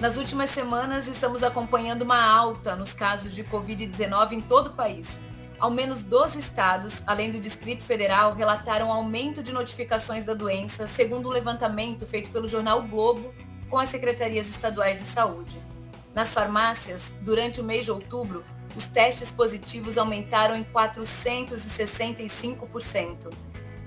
Nas últimas semanas, estamos acompanhando uma alta nos casos de Covid-19 em todo o país. Ao menos 12 estados, além do Distrito Federal, relataram aumento de notificações da doença, segundo um levantamento feito pelo jornal Globo com as secretarias estaduais de saúde. Nas farmácias, durante o mês de outubro, os testes positivos aumentaram em 465%.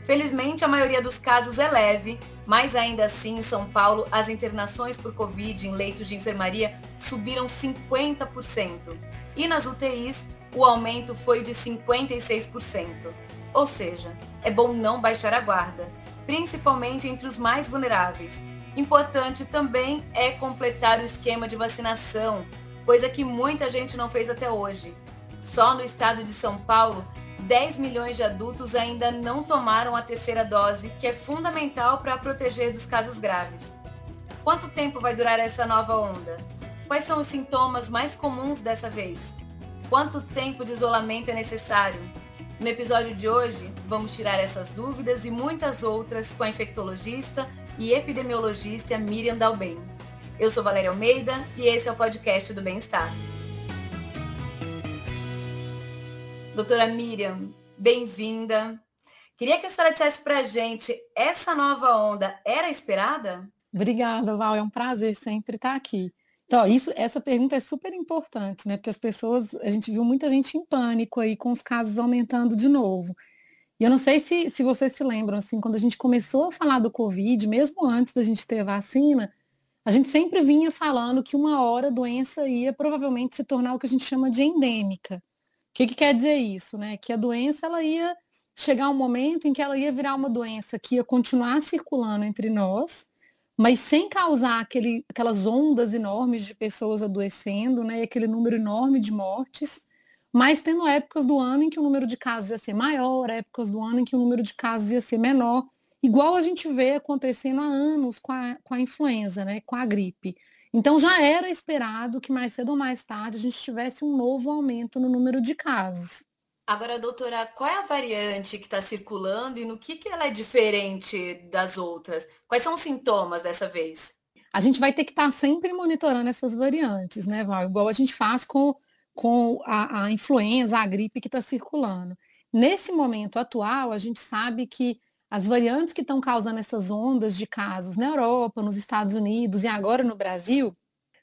Felizmente, a maioria dos casos é leve, mas ainda assim, em São Paulo, as internações por Covid em leitos de enfermaria subiram 50%. E nas UTIs, o aumento foi de 56%. Ou seja, é bom não baixar a guarda, principalmente entre os mais vulneráveis. Importante também é completar o esquema de vacinação, coisa que muita gente não fez até hoje. Só no estado de São Paulo, 10 milhões de adultos ainda não tomaram a terceira dose, que é fundamental para proteger dos casos graves. Quanto tempo vai durar essa nova onda? Quais são os sintomas mais comuns dessa vez? Quanto tempo de isolamento é necessário? No episódio de hoje, vamos tirar essas dúvidas e muitas outras com a infectologista e epidemiologista Miriam Dalben. Eu sou Valéria Almeida e esse é o podcast do Bem-Estar. Doutora Miriam, bem-vinda. Queria que a senhora dissesse para a gente, essa nova onda era esperada? Obrigada, Val. É um prazer sempre estar aqui. Então, isso, essa pergunta é super importante, né? Porque as pessoas, a gente viu muita gente em pânico aí com os casos aumentando de novo. E eu não sei se, se vocês se lembram, assim, quando a gente começou a falar do Covid, mesmo antes da gente ter vacina, a gente sempre vinha falando que uma hora a doença ia provavelmente se tornar o que a gente chama de endêmica que, que quer dizer isso? Né? Que a doença ela ia chegar um momento em que ela ia virar uma doença que ia continuar circulando entre nós, mas sem causar aquele, aquelas ondas enormes de pessoas adoecendo, né? E aquele número enorme de mortes, mas tendo épocas do ano em que o número de casos ia ser maior, épocas do ano em que o número de casos ia ser menor, igual a gente vê acontecendo há anos com a, com a influenza, né? Com a gripe. Então já era esperado que mais cedo ou mais tarde a gente tivesse um novo aumento no número de casos. Agora, doutora, qual é a variante que está circulando e no que, que ela é diferente das outras? Quais são os sintomas dessa vez? A gente vai ter que estar tá sempre monitorando essas variantes, né, Val? Igual a gente faz com, com a, a influenza, a gripe que está circulando. Nesse momento atual, a gente sabe que as variantes que estão causando essas ondas de casos na Europa, nos Estados Unidos e agora no Brasil,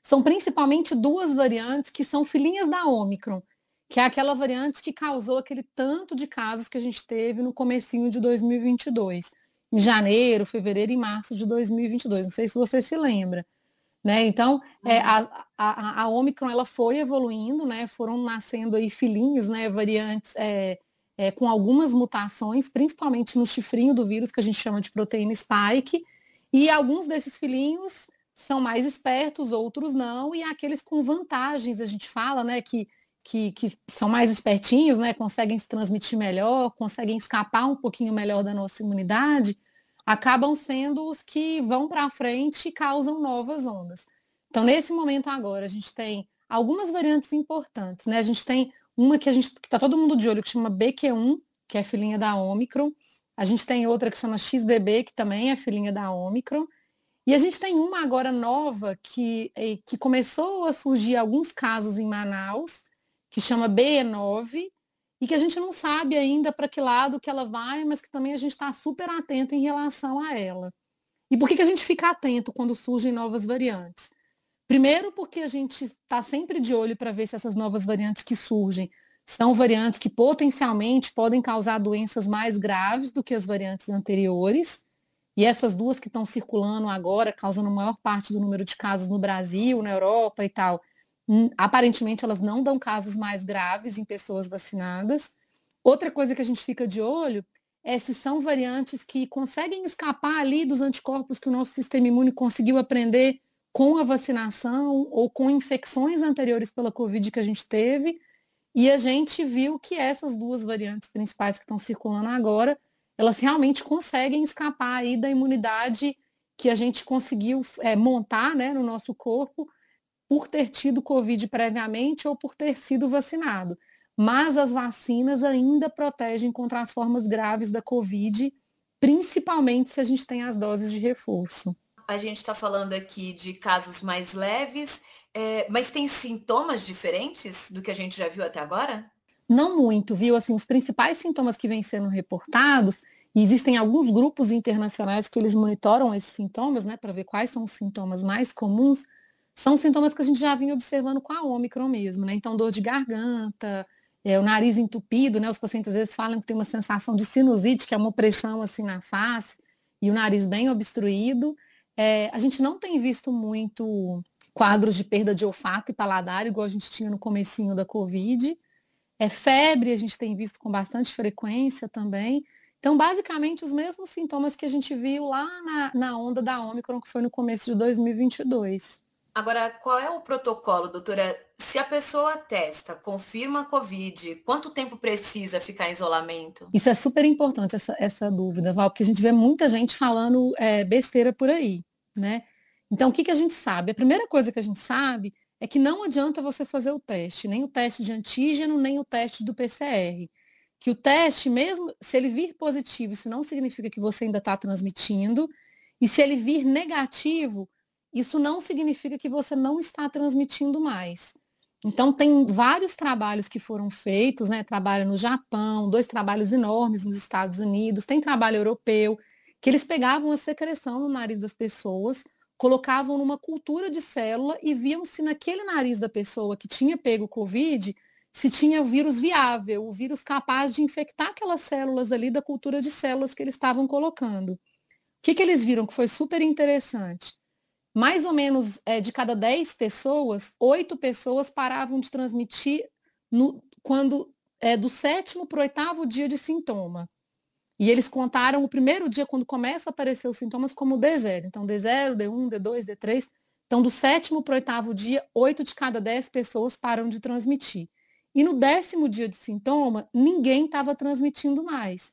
são principalmente duas variantes que são filhinhas da Omicron, que é aquela variante que causou aquele tanto de casos que a gente teve no comecinho de 2022, em janeiro, fevereiro e março de 2022. Não sei se você se lembra. Né? Então, é, uhum. a, a, a Omicron ela foi evoluindo, né? foram nascendo aí filhinhos, né? variantes é, é, com algumas mutações, principalmente no chifrinho do vírus, que a gente chama de proteína spike, e alguns desses filhinhos são mais espertos, outros não, e aqueles com vantagens, a gente fala, né, que, que, que são mais espertinhos, né, conseguem se transmitir melhor, conseguem escapar um pouquinho melhor da nossa imunidade, acabam sendo os que vão para frente e causam novas ondas. Então, nesse momento agora, a gente tem algumas variantes importantes, né? A gente tem uma que a gente que tá todo mundo de olho, que chama BQ1, que é filhinha da Omicron. A gente tem outra que chama XBB, que também é filhinha da Omicron. E a gente tem uma agora nova que, eh, que começou a surgir alguns casos em Manaus, que chama BE9, e que a gente não sabe ainda para que lado que ela vai, mas que também a gente está super atento em relação a ela. E por que, que a gente fica atento quando surgem novas variantes? Primeiro, porque a gente está sempre de olho para ver se essas novas variantes que surgem são variantes que potencialmente podem causar doenças mais graves do que as variantes anteriores. E essas duas que estão circulando agora, causando a maior parte do número de casos no Brasil, na Europa e tal, hum, aparentemente elas não dão casos mais graves em pessoas vacinadas. Outra coisa que a gente fica de olho é se são variantes que conseguem escapar ali dos anticorpos que o nosso sistema imune conseguiu aprender com a vacinação ou com infecções anteriores pela Covid que a gente teve. E a gente viu que essas duas variantes principais que estão circulando agora, elas realmente conseguem escapar aí da imunidade que a gente conseguiu é, montar né, no nosso corpo por ter tido Covid previamente ou por ter sido vacinado. Mas as vacinas ainda protegem contra as formas graves da Covid, principalmente se a gente tem as doses de reforço. A gente está falando aqui de casos mais leves, é, mas tem sintomas diferentes do que a gente já viu até agora? Não muito, viu? Assim, os principais sintomas que vêm sendo reportados, e existem alguns grupos internacionais que eles monitoram esses sintomas, né, para ver quais são os sintomas mais comuns, são sintomas que a gente já vinha observando com a Ômicron mesmo, né? Então, dor de garganta, é, o nariz entupido, né? Os pacientes às vezes falam que tem uma sensação de sinusite, que é uma opressão assim na face, e o nariz bem obstruído. É, a gente não tem visto muito quadros de perda de olfato e paladar, igual a gente tinha no comecinho da Covid. É febre, a gente tem visto com bastante frequência também. Então, basicamente, os mesmos sintomas que a gente viu lá na, na onda da Ômicron, que foi no começo de 2022. Agora, qual é o protocolo, doutora? Se a pessoa testa, confirma a Covid, quanto tempo precisa ficar em isolamento? Isso é super importante, essa, essa dúvida, Val, porque a gente vê muita gente falando é, besteira por aí, né? Então, o que, que a gente sabe? A primeira coisa que a gente sabe é que não adianta você fazer o teste, nem o teste de antígeno, nem o teste do PCR. Que o teste, mesmo se ele vir positivo, isso não significa que você ainda está transmitindo, e se ele vir negativo, isso não significa que você não está transmitindo mais. Então, tem vários trabalhos que foram feitos, né? Trabalho no Japão, dois trabalhos enormes nos Estados Unidos, tem trabalho europeu, que eles pegavam a secreção no nariz das pessoas, colocavam numa cultura de célula e viam se naquele nariz da pessoa que tinha pego Covid, se tinha o vírus viável, o vírus capaz de infectar aquelas células ali da cultura de células que eles estavam colocando. O que, que eles viram que foi super interessante? Mais ou menos é, de cada 10 pessoas, oito pessoas paravam de transmitir no, quando é, do sétimo para o oitavo dia de sintoma. E eles contaram o primeiro dia, quando começam a aparecer os sintomas, como D0. Então, D0, D1, D2, D3. Então, do sétimo para o oitavo dia, oito de cada dez pessoas param de transmitir. E no décimo dia de sintoma, ninguém estava transmitindo mais.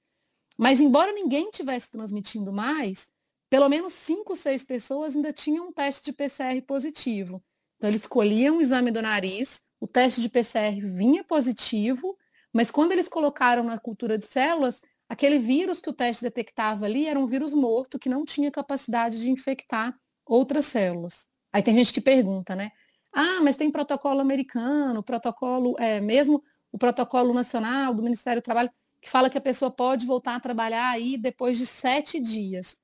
Mas, embora ninguém tivesse transmitindo mais, pelo menos cinco, seis pessoas ainda tinham um teste de PCR positivo. Então, eles escolhiam o exame do nariz, o teste de PCR vinha positivo, mas quando eles colocaram na cultura de células, aquele vírus que o teste detectava ali era um vírus morto que não tinha capacidade de infectar outras células. Aí tem gente que pergunta, né? Ah, mas tem protocolo americano, protocolo, é, mesmo o protocolo nacional do Ministério do Trabalho, que fala que a pessoa pode voltar a trabalhar aí depois de sete dias.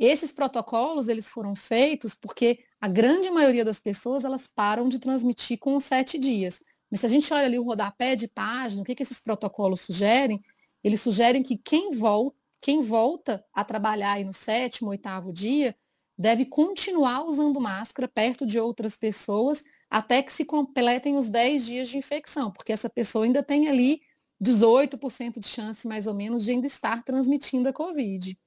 Esses protocolos, eles foram feitos porque a grande maioria das pessoas, elas param de transmitir com sete dias. Mas se a gente olha ali o rodapé de página, o que, que esses protocolos sugerem? Eles sugerem que quem volta, quem volta a trabalhar aí no sétimo, oitavo dia, deve continuar usando máscara perto de outras pessoas até que se completem os 10 dias de infecção, porque essa pessoa ainda tem ali 18% de chance, mais ou menos, de ainda estar transmitindo a Covid.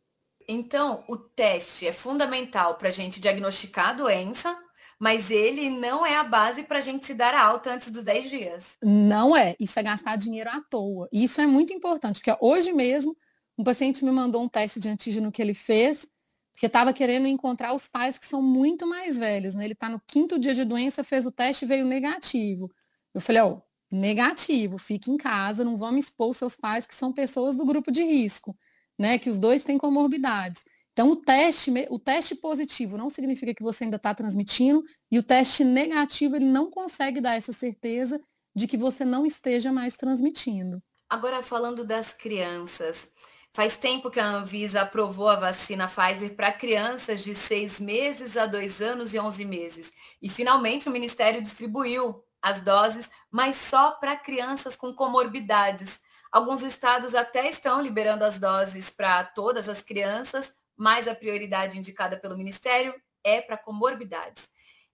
Então, o teste é fundamental para a gente diagnosticar a doença, mas ele não é a base para a gente se dar alta antes dos 10 dias. Não é. Isso é gastar dinheiro à toa. E isso é muito importante, porque hoje mesmo um paciente me mandou um teste de antígeno que ele fez, porque estava querendo encontrar os pais que são muito mais velhos. Né? Ele está no quinto dia de doença, fez o teste e veio negativo. Eu falei, ó, negativo, fique em casa, não vamos expor seus pais que são pessoas do grupo de risco né? Que os dois têm comorbidades. Então, o teste, o teste positivo não significa que você ainda está transmitindo, e o teste negativo ele não consegue dar essa certeza de que você não esteja mais transmitindo. Agora, falando das crianças, faz tempo que a Anvisa aprovou a vacina Pfizer para crianças de seis meses a dois anos e onze meses. E finalmente o Ministério distribuiu as doses, mas só para crianças com comorbidades. Alguns estados até estão liberando as doses para todas as crianças, mas a prioridade indicada pelo Ministério é para comorbidades.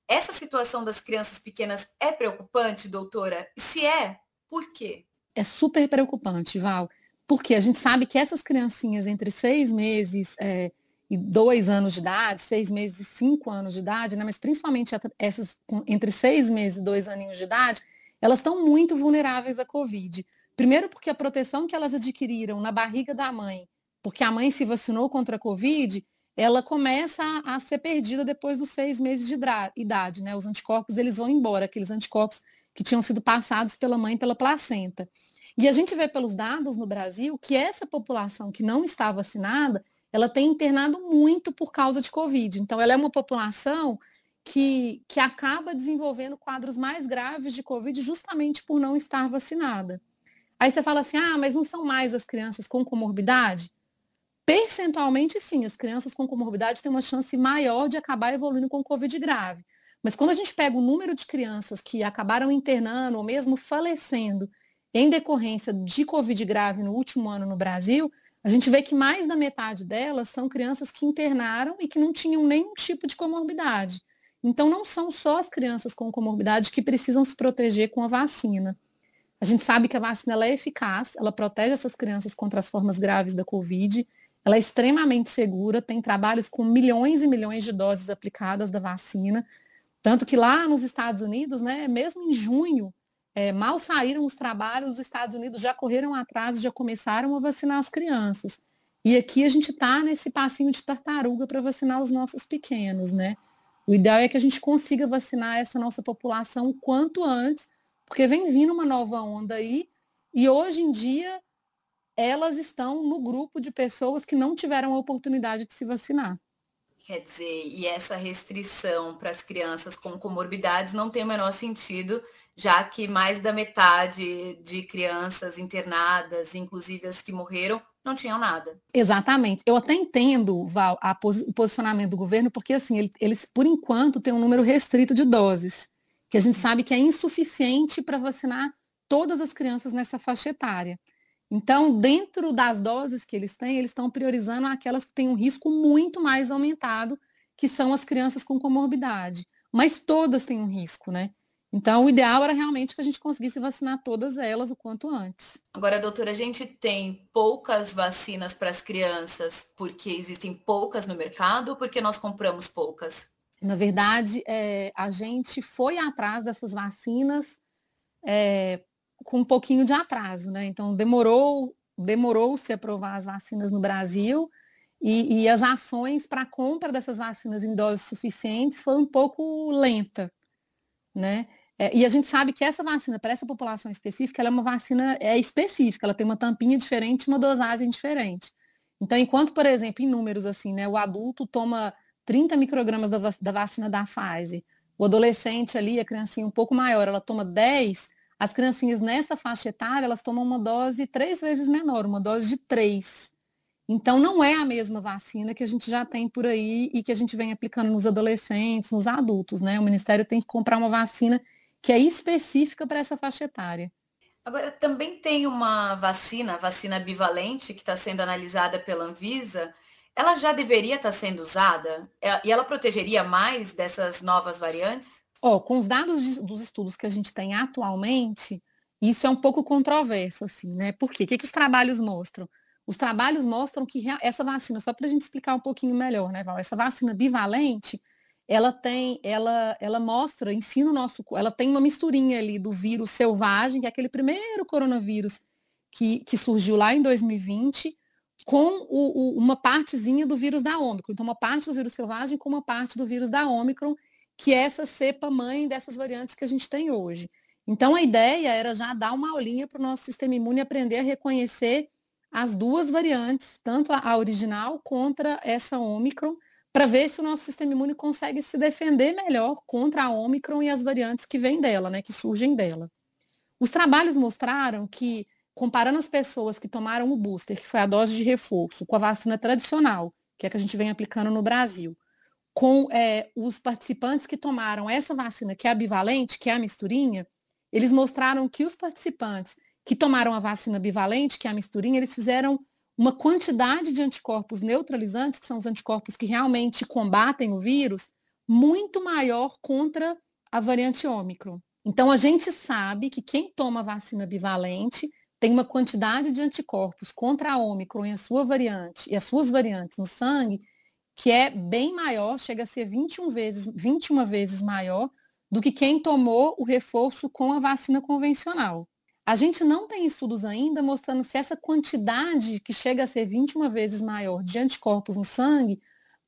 Essa situação das crianças pequenas é preocupante, doutora? E se é, por quê? É super preocupante, Val, porque a gente sabe que essas criancinhas entre seis meses é, e dois anos de idade, seis meses e cinco anos de idade, né, mas principalmente essas entre seis meses e dois aninhos de idade, elas estão muito vulneráveis à Covid. Primeiro porque a proteção que elas adquiriram na barriga da mãe, porque a mãe se vacinou contra a Covid, ela começa a, a ser perdida depois dos seis meses de idade, né? Os anticorpos, eles vão embora, aqueles anticorpos que tinham sido passados pela mãe pela placenta. E a gente vê pelos dados no Brasil que essa população que não está vacinada, ela tem internado muito por causa de Covid. Então, ela é uma população que, que acaba desenvolvendo quadros mais graves de Covid justamente por não estar vacinada. Aí você fala assim, ah, mas não são mais as crianças com comorbidade? Percentualmente, sim, as crianças com comorbidade têm uma chance maior de acabar evoluindo com Covid grave. Mas quando a gente pega o número de crianças que acabaram internando ou mesmo falecendo em decorrência de Covid grave no último ano no Brasil, a gente vê que mais da metade delas são crianças que internaram e que não tinham nenhum tipo de comorbidade. Então, não são só as crianças com comorbidade que precisam se proteger com a vacina. A gente sabe que a vacina é eficaz, ela protege essas crianças contra as formas graves da Covid, ela é extremamente segura, tem trabalhos com milhões e milhões de doses aplicadas da vacina. Tanto que lá nos Estados Unidos, né, mesmo em junho, é, mal saíram os trabalhos, os Estados Unidos já correram atrás, já começaram a vacinar as crianças. E aqui a gente está nesse passinho de tartaruga para vacinar os nossos pequenos, né? O ideal é que a gente consiga vacinar essa nossa população o quanto antes, porque vem vindo uma nova onda aí, e hoje em dia elas estão no grupo de pessoas que não tiveram a oportunidade de se vacinar. Quer dizer, e essa restrição para as crianças com comorbidades não tem o menor sentido, já que mais da metade de crianças internadas, inclusive as que morreram, não tinham nada. Exatamente. Eu até entendo, Val, pos o posicionamento do governo, porque assim, eles, por enquanto, têm um número restrito de doses, que a gente sabe que é insuficiente para vacinar todas as crianças nessa faixa etária. Então, dentro das doses que eles têm, eles estão priorizando aquelas que têm um risco muito mais aumentado, que são as crianças com comorbidade. Mas todas têm um risco, né? Então, o ideal era realmente que a gente conseguisse vacinar todas elas o quanto antes. Agora, doutora, a gente tem poucas vacinas para as crianças porque existem poucas no mercado ou porque nós compramos poucas? Na verdade, é, a gente foi atrás dessas vacinas é, com um pouquinho de atraso, né? Então demorou demorou-se aprovar as vacinas no Brasil e, e as ações para a compra dessas vacinas em doses suficientes foi um pouco lenta, né? É, e a gente sabe que essa vacina, para essa população específica, ela é uma vacina é específica, ela tem uma tampinha diferente, uma dosagem diferente. Então, enquanto, por exemplo, em números assim, né, o adulto toma 30 microgramas da, da vacina da Pfizer, o adolescente ali, a criancinha um pouco maior, ela toma 10, as criancinhas nessa faixa etária, elas tomam uma dose três vezes menor, uma dose de três. Então, não é a mesma vacina que a gente já tem por aí e que a gente vem aplicando nos adolescentes, nos adultos, né? O Ministério tem que comprar uma vacina que é específica para essa faixa etária. Agora, também tem uma vacina, a vacina bivalente, que está sendo analisada pela Anvisa. Ela já deveria estar tá sendo usada? É, e ela protegeria mais dessas novas variantes? Ó, com os dados de, dos estudos que a gente tem atualmente, isso é um pouco controverso, assim, né? Por quê? O que, que os trabalhos mostram? Os trabalhos mostram que essa vacina, só para a gente explicar um pouquinho melhor, né, Val? Essa vacina bivalente, ela tem, ela, ela mostra, ensina o nosso, ela tem uma misturinha ali do vírus selvagem, que é aquele primeiro coronavírus que, que surgiu lá em 2020, com o, o, uma partezinha do vírus da Ômicron. Então, uma parte do vírus selvagem com uma parte do vírus da Ômicron, que é essa cepa mãe dessas variantes que a gente tem hoje. Então, a ideia era já dar uma aulinha para o nosso sistema imune aprender a reconhecer as duas variantes, tanto a original contra essa Omicron, para ver se o nosso sistema imune consegue se defender melhor contra a Omicron e as variantes que vêm dela, né, que surgem dela. Os trabalhos mostraram que, comparando as pessoas que tomaram o booster, que foi a dose de reforço, com a vacina tradicional, que é a que a gente vem aplicando no Brasil, com é, os participantes que tomaram essa vacina, que é a bivalente, que é a misturinha, eles mostraram que os participantes que tomaram a vacina bivalente, que é a misturinha, eles fizeram uma quantidade de anticorpos neutralizantes, que são os anticorpos que realmente combatem o vírus, muito maior contra a variante Ômicron. Então, a gente sabe que quem toma vacina bivalente tem uma quantidade de anticorpos contra a Ômicron e a sua variante, e as suas variantes no sangue, que é bem maior, chega a ser 21 vezes, 21 vezes maior do que quem tomou o reforço com a vacina convencional. A gente não tem estudos ainda mostrando se essa quantidade, que chega a ser 21 vezes maior, de anticorpos no sangue,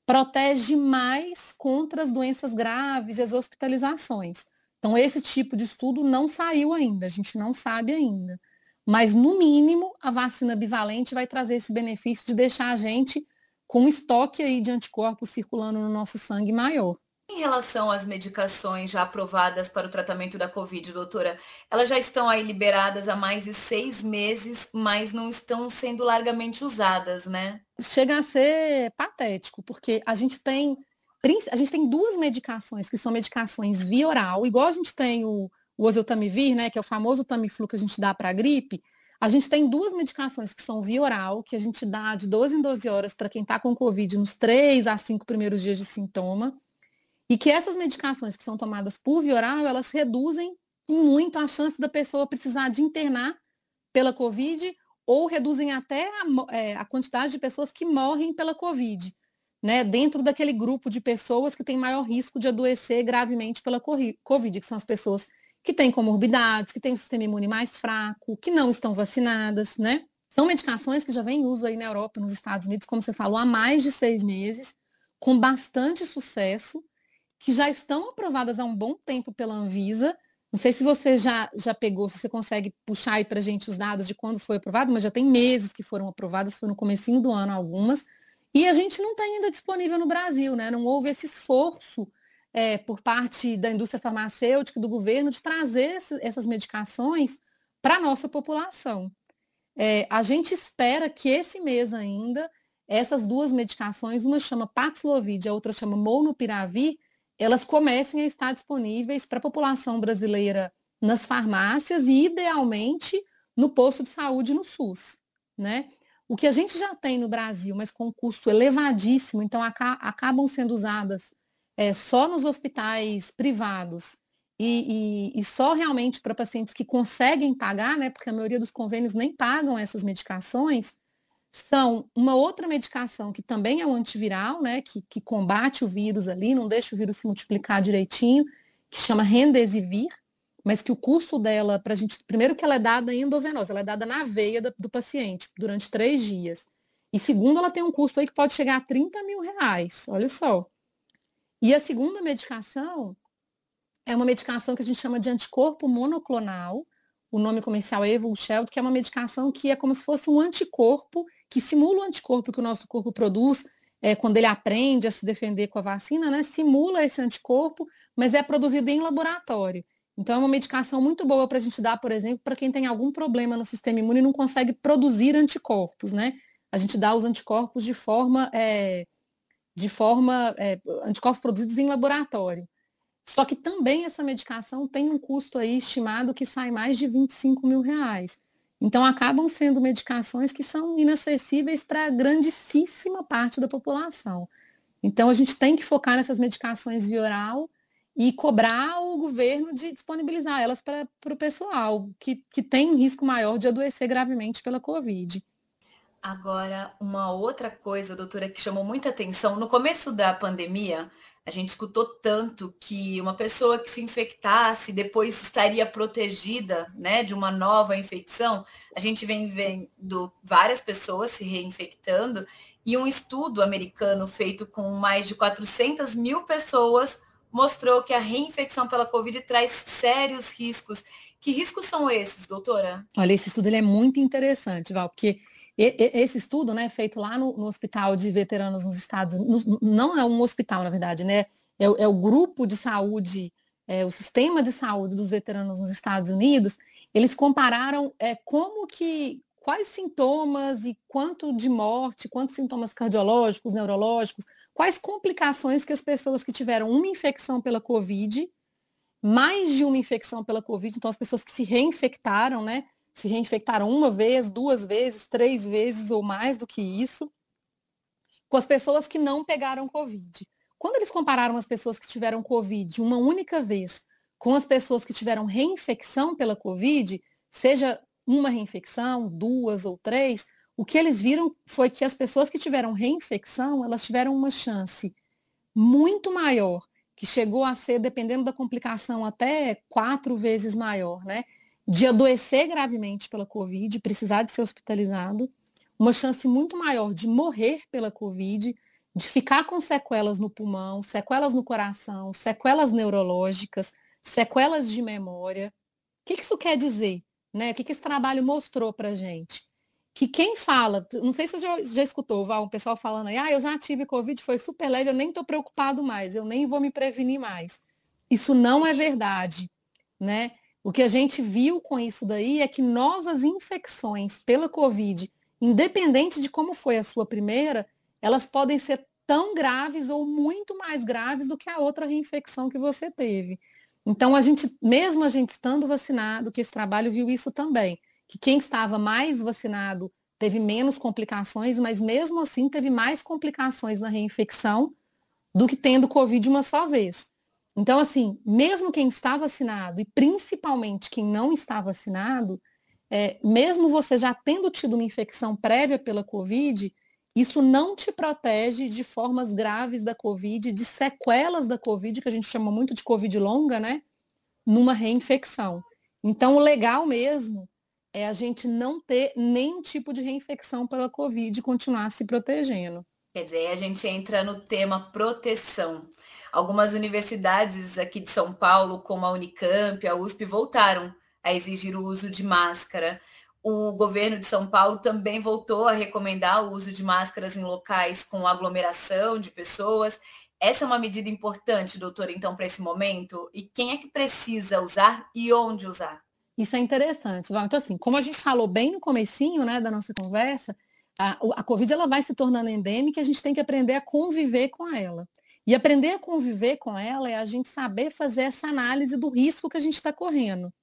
protege mais contra as doenças graves e as hospitalizações. Então, esse tipo de estudo não saiu ainda, a gente não sabe ainda. Mas, no mínimo, a vacina bivalente vai trazer esse benefício de deixar a gente com um estoque aí de anticorpos circulando no nosso sangue maior. Em relação às medicações já aprovadas para o tratamento da Covid, doutora, elas já estão aí liberadas há mais de seis meses, mas não estão sendo largamente usadas, né? Chega a ser patético, porque a gente tem a gente tem duas medicações que são medicações via oral, igual a gente tem o, o oseltamivir, né, que é o famoso Tamiflu que a gente dá para a gripe, a gente tem duas medicações que são via oral, que a gente dá de 12 em 12 horas para quem está com Covid nos 3 a 5 primeiros dias de sintoma. E que essas medicações que são tomadas por via oral, elas reduzem muito a chance da pessoa precisar de internar pela Covid ou reduzem até a, é, a quantidade de pessoas que morrem pela Covid, né? Dentro daquele grupo de pessoas que tem maior risco de adoecer gravemente pela Covid, que são as pessoas que têm comorbidades, que têm um sistema imune mais fraco, que não estão vacinadas, né? São medicações que já vêm em uso aí na Europa, nos Estados Unidos, como você falou, há mais de seis meses, com bastante sucesso que já estão aprovadas há um bom tempo pela Anvisa. Não sei se você já, já pegou, se você consegue puxar aí para a gente os dados de quando foi aprovado, mas já tem meses que foram aprovadas, foi no comecinho do ano algumas. E a gente não tem ainda disponível no Brasil, né? Não houve esse esforço é, por parte da indústria farmacêutica, do governo, de trazer esse, essas medicações para a nossa população. É, a gente espera que esse mês ainda, essas duas medicações, uma chama Paxlovid, a outra chama Molnupiravir, elas comecem a estar disponíveis para a população brasileira nas farmácias e, idealmente, no posto de saúde no SUS. Né? O que a gente já tem no Brasil, mas com custo elevadíssimo, então aca acabam sendo usadas é, só nos hospitais privados e, e, e só realmente para pacientes que conseguem pagar, né, porque a maioria dos convênios nem pagam essas medicações, são uma outra medicação que também é um antiviral, né, que, que combate o vírus ali, não deixa o vírus se multiplicar direitinho, que chama Remdesivir, mas que o custo dela, para a gente, primeiro que ela é dada endovenosa, ela é dada na veia do, do paciente durante três dias. E segundo, ela tem um custo aí que pode chegar a 30 mil reais, olha só. E a segunda medicação é uma medicação que a gente chama de anticorpo monoclonal, o nome comercial é Evusheld, que é uma medicação que é como se fosse um anticorpo, que simula o anticorpo que o nosso corpo produz é, quando ele aprende a se defender com a vacina, né? Simula esse anticorpo, mas é produzido em laboratório. Então é uma medicação muito boa para a gente dar, por exemplo, para quem tem algum problema no sistema imune e não consegue produzir anticorpos, né? A gente dá os anticorpos de forma, é, de forma, é, anticorpos produzidos em laboratório. Só que também essa medicação tem um custo aí estimado que sai mais de 25 mil reais. Então acabam sendo medicações que são inacessíveis para a grandíssima parte da população. Então a gente tem que focar nessas medicações via oral e cobrar o governo de disponibilizar elas para o pessoal que, que tem risco maior de adoecer gravemente pela Covid. Agora, uma outra coisa, doutora, que chamou muita atenção, no começo da pandemia, a gente escutou tanto que uma pessoa que se infectasse depois estaria protegida né, de uma nova infecção. A gente vem vendo várias pessoas se reinfectando e um estudo americano feito com mais de 400 mil pessoas mostrou que a reinfecção pela Covid traz sérios riscos. Que riscos são esses, doutora? Olha, esse estudo ele é muito interessante, Val, porque esse estudo, né, feito lá no, no, Hospital de Veteranos nos Estados Unidos, não é um hospital, na verdade, né? É, é o grupo de saúde, é, o sistema de saúde dos veteranos nos Estados Unidos, eles compararam é, como que, quais sintomas e quanto de morte, quantos sintomas cardiológicos, neurológicos, quais complicações que as pessoas que tiveram uma infecção pela Covid, mais de uma infecção pela Covid, então as pessoas que se reinfectaram, né? Se reinfectaram uma vez, duas vezes, três vezes ou mais do que isso, com as pessoas que não pegaram Covid. Quando eles compararam as pessoas que tiveram Covid uma única vez com as pessoas que tiveram reinfecção pela Covid, seja uma reinfecção, duas ou três, o que eles viram foi que as pessoas que tiveram reinfecção, elas tiveram uma chance muito maior, que chegou a ser, dependendo da complicação, até quatro vezes maior, né? De adoecer gravemente pela Covid, precisar de ser hospitalizado, uma chance muito maior de morrer pela Covid, de ficar com sequelas no pulmão, sequelas no coração, sequelas neurológicas, sequelas de memória. O que, isso quer dizer? Né? O que, esse trabalho mostrou para a gente? que quem fala, não sei se você já, já escutou, Val, um pessoal falando aí, ah, eu já tive Covid, foi super leve, eu nem estou preocupado mais, eu nem vou me prevenir mais. Isso não é verdade, né? O que a gente viu com isso daí é que novas infecções pela Covid, independente de como foi a sua primeira, elas podem ser tão graves ou muito mais graves do que a outra reinfecção que você teve. Então, a gente, mesmo a gente estando vacinado, que esse trabalho viu isso também, que quem estava mais vacinado teve menos complicações, mas mesmo assim teve mais complicações na reinfecção do que tendo Covid uma só vez. Então, assim, mesmo quem está vacinado e principalmente quem não está vacinado, é, mesmo você já tendo tido uma infecção prévia pela Covid, isso não te protege de formas graves da Covid, de sequelas da Covid, que a gente chama muito de Covid longa, né? Numa reinfecção. Então, o legal mesmo é a gente não ter nenhum tipo de reinfecção pela Covid e continuar se protegendo. Quer dizer, a gente entra no tema proteção. Algumas universidades aqui de São Paulo, como a Unicamp, a USP, voltaram a exigir o uso de máscara. O governo de São Paulo também voltou a recomendar o uso de máscaras em locais com aglomeração de pessoas. Essa é uma medida importante, doutora, então, para esse momento? E quem é que precisa usar e onde usar? Isso é interessante, Val. Então, assim, como a gente falou bem no comecinho né, da nossa conversa, a, a Covid ela vai se tornando endêmica e a gente tem que aprender a conviver com ela. E aprender a conviver com ela é a gente saber fazer essa análise do risco que a gente está correndo.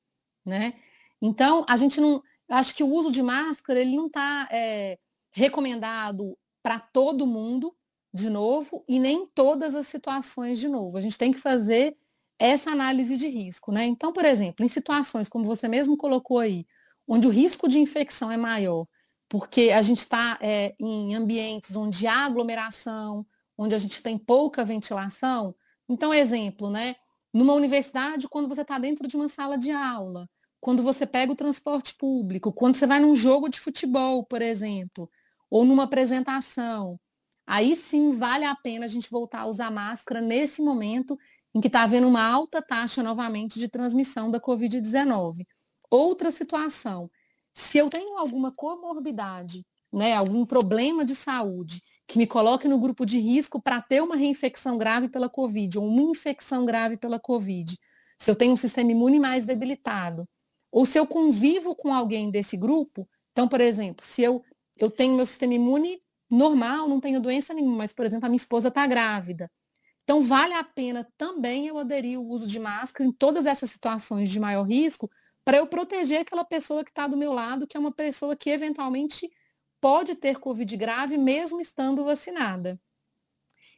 Né? Então, a gente não acho que o uso de máscara ele não está é, recomendado para todo mundo de novo e nem todas as situações de novo. A gente tem que fazer essa análise de risco, né? Então, por exemplo, em situações como você mesmo colocou aí, onde o risco de infecção é maior, porque a gente está é, em ambientes onde há aglomeração, onde a gente tem pouca ventilação. Então, exemplo, né? Numa universidade, quando você está dentro de uma sala de aula, quando você pega o transporte público, quando você vai num jogo de futebol, por exemplo, ou numa apresentação, aí sim vale a pena a gente voltar a usar máscara nesse momento em que está havendo uma alta taxa novamente de transmissão da Covid-19. Outra situação, se eu tenho alguma comorbidade, né, algum problema de saúde que me coloque no grupo de risco para ter uma reinfecção grave pela Covid ou uma infecção grave pela Covid, se eu tenho um sistema imune mais debilitado, ou se eu convivo com alguém desse grupo, então, por exemplo, se eu, eu tenho meu sistema imune normal, não tenho doença nenhuma, mas, por exemplo, a minha esposa está grávida. Então, vale a pena também eu aderir ao uso de máscara em todas essas situações de maior risco, para eu proteger aquela pessoa que está do meu lado, que é uma pessoa que eventualmente pode ter Covid grave, mesmo estando vacinada.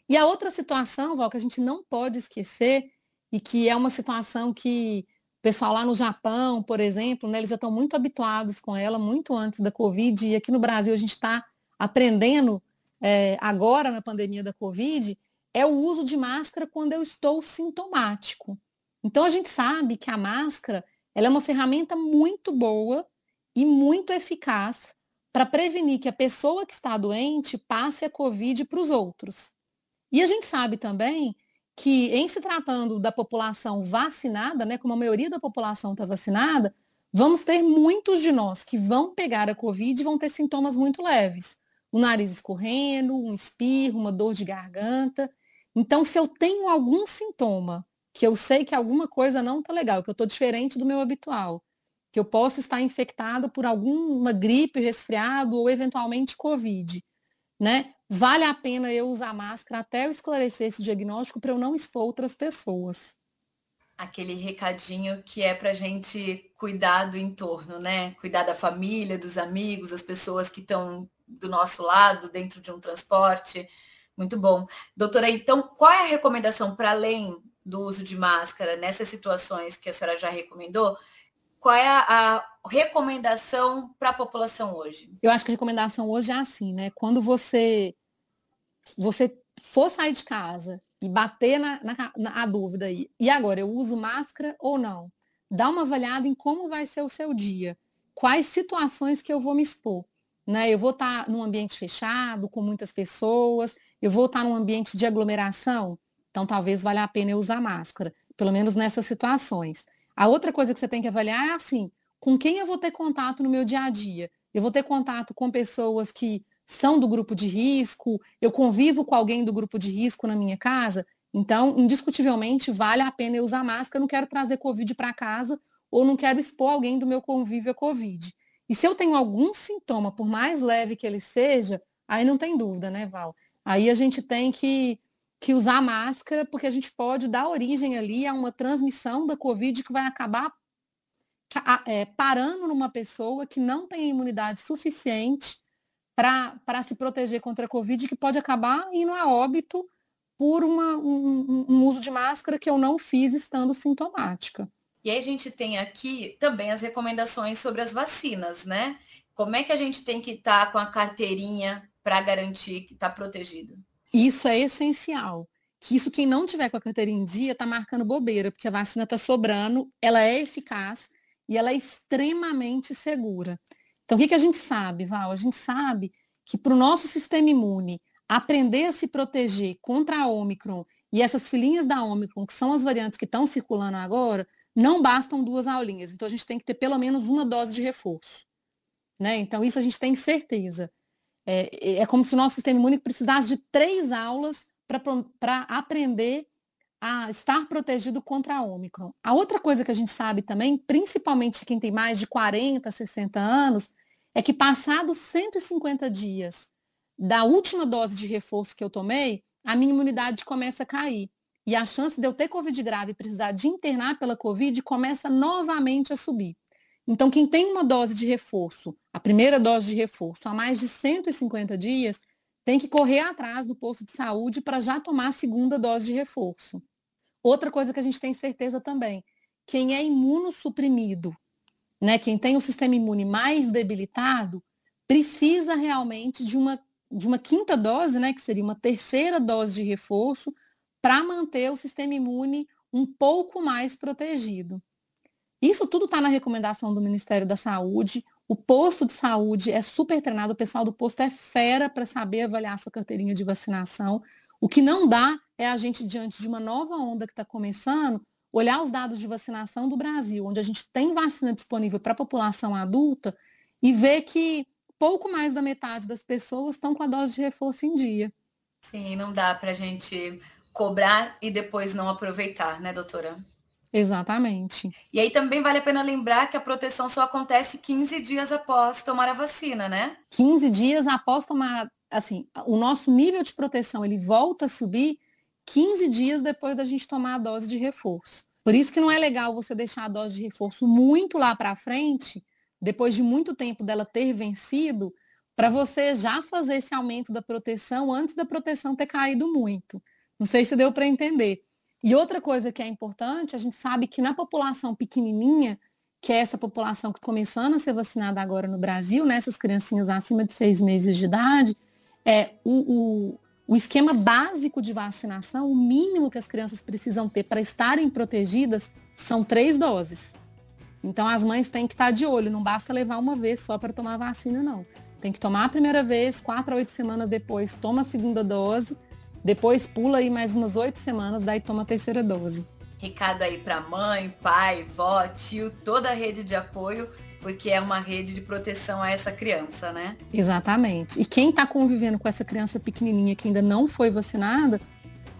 E a outra situação, Val, que a gente não pode esquecer, e que é uma situação que o pessoal lá no Japão, por exemplo, né, eles já estão muito habituados com ela, muito antes da Covid, e aqui no Brasil a gente está aprendendo é, agora na pandemia da Covid, é o uso de máscara quando eu estou sintomático. Então a gente sabe que a máscara ela é uma ferramenta muito boa e muito eficaz para prevenir que a pessoa que está doente passe a Covid para os outros. E a gente sabe também que, em se tratando da população vacinada, né, como a maioria da população está vacinada, vamos ter muitos de nós que vão pegar a Covid e vão ter sintomas muito leves. O nariz escorrendo, um espirro, uma dor de garganta. Então, se eu tenho algum sintoma, que eu sei que alguma coisa não está legal, que eu estou diferente do meu habitual, que eu possa estar infectado por alguma gripe, resfriado ou eventualmente Covid, né? vale a pena eu usar máscara até eu esclarecer esse diagnóstico para eu não expor outras pessoas. Aquele recadinho que é para gente cuidar do entorno, né? Cuidar da família, dos amigos, as pessoas que estão do nosso lado, dentro de um transporte. Muito bom. Doutora, então, qual é a recomendação para além do uso de máscara nessas situações que a senhora já recomendou? Qual é a, a recomendação para a população hoje? Eu acho que a recomendação hoje é assim, né? Quando você você for sair de casa e bater na, na, na, a dúvida aí, e agora, eu uso máscara ou não? Dá uma avaliada em como vai ser o seu dia, quais situações que eu vou me expor. Né? Eu vou estar num ambiente fechado, com muitas pessoas, eu vou estar num ambiente de aglomeração, então talvez valha a pena eu usar máscara, pelo menos nessas situações. A outra coisa que você tem que avaliar é assim, com quem eu vou ter contato no meu dia a dia? eu vou ter contato com pessoas que são do grupo de risco, eu convivo com alguém do grupo de risco na minha casa, então, indiscutivelmente, vale a pena eu usar máscara, não quero trazer Covid para casa ou não quero expor alguém do meu convívio a Covid. E se eu tenho algum sintoma, por mais leve que ele seja, aí não tem dúvida, né, Val? Aí a gente tem que, que usar máscara, porque a gente pode dar origem ali a uma transmissão da Covid que vai acabar é, parando numa pessoa que não tem imunidade suficiente para se proteger contra a Covid, que pode acabar indo a óbito por uma, um, um uso de máscara que eu não fiz estando sintomática. E aí a gente tem aqui também as recomendações sobre as vacinas, né? Como é que a gente tem que estar tá com a carteirinha para garantir que está protegido? Isso é essencial. Que isso quem não tiver com a carteirinha em dia está marcando bobeira, porque a vacina está sobrando, ela é eficaz e ela é extremamente segura. Então, o que, que a gente sabe, Val? A gente sabe que para o nosso sistema imune aprender a se proteger contra a Omicron e essas filhinhas da Omicron, que são as variantes que estão circulando agora, não bastam duas aulinhas. Então, a gente tem que ter pelo menos uma dose de reforço. Né? Então, isso a gente tem certeza. É, é como se o nosso sistema imune precisasse de três aulas para aprender a estar protegido contra a Ômicron. A outra coisa que a gente sabe também, principalmente quem tem mais de 40, 60 anos, é que passados 150 dias da última dose de reforço que eu tomei, a minha imunidade começa a cair. E a chance de eu ter Covid grave e precisar de internar pela Covid começa novamente a subir. Então, quem tem uma dose de reforço, a primeira dose de reforço, há mais de 150 dias, tem que correr atrás do posto de saúde para já tomar a segunda dose de reforço. Outra coisa que a gente tem certeza também, quem é imunossuprimido, né, quem tem o sistema imune mais debilitado, precisa realmente de uma, de uma quinta dose, né, que seria uma terceira dose de reforço, para manter o sistema imune um pouco mais protegido. Isso tudo está na recomendação do Ministério da Saúde. O posto de saúde é super treinado, o pessoal do posto é fera para saber avaliar sua carteirinha de vacinação. O que não dá é a gente, diante de uma nova onda que está começando, olhar os dados de vacinação do Brasil, onde a gente tem vacina disponível para a população adulta, e ver que pouco mais da metade das pessoas estão com a dose de reforço em dia. Sim, não dá para a gente cobrar e depois não aproveitar, né, doutora? Exatamente. E aí também vale a pena lembrar que a proteção só acontece 15 dias após tomar a vacina, né? 15 dias após tomar assim, o nosso nível de proteção ele volta a subir 15 dias depois da gente tomar a dose de reforço. Por isso que não é legal você deixar a dose de reforço muito lá para frente, depois de muito tempo dela ter vencido, para você já fazer esse aumento da proteção antes da proteção ter caído muito. Não sei se deu para entender. E outra coisa que é importante, a gente sabe que na população pequenininha, que é essa população que está começando a ser vacinada agora no Brasil, né, criancinhas acima de seis meses de idade, é, o, o, o esquema básico de vacinação, o mínimo que as crianças precisam ter para estarem protegidas, são três doses. Então as mães têm que estar de olho, não basta levar uma vez só para tomar vacina, não. Tem que tomar a primeira vez, quatro a oito semanas depois, toma a segunda dose, depois pula aí mais umas oito semanas, daí toma a terceira dose. Recado aí para mãe, pai, vó, tio, toda a rede de apoio porque é uma rede de proteção a essa criança, né? Exatamente. E quem está convivendo com essa criança pequenininha que ainda não foi vacinada,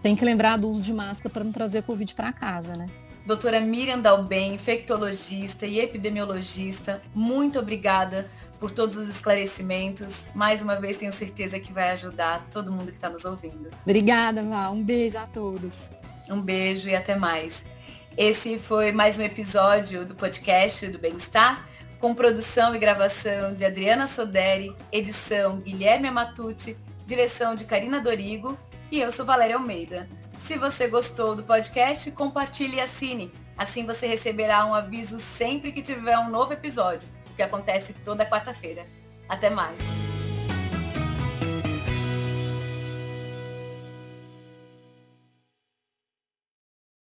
tem que lembrar do uso de máscara para não trazer Covid para casa, né? Doutora Miriam Dalben, infectologista e epidemiologista, muito obrigada por todos os esclarecimentos. Mais uma vez, tenho certeza que vai ajudar todo mundo que está nos ouvindo. Obrigada, Val. Um beijo a todos. Um beijo e até mais. Esse foi mais um episódio do podcast do Bem-Estar com produção e gravação de Adriana Soderi, edição Guilherme Amatucci, direção de Karina Dorigo e eu sou Valéria Almeida. Se você gostou do podcast, compartilhe e assine. Assim você receberá um aviso sempre que tiver um novo episódio, que acontece toda quarta-feira. Até mais!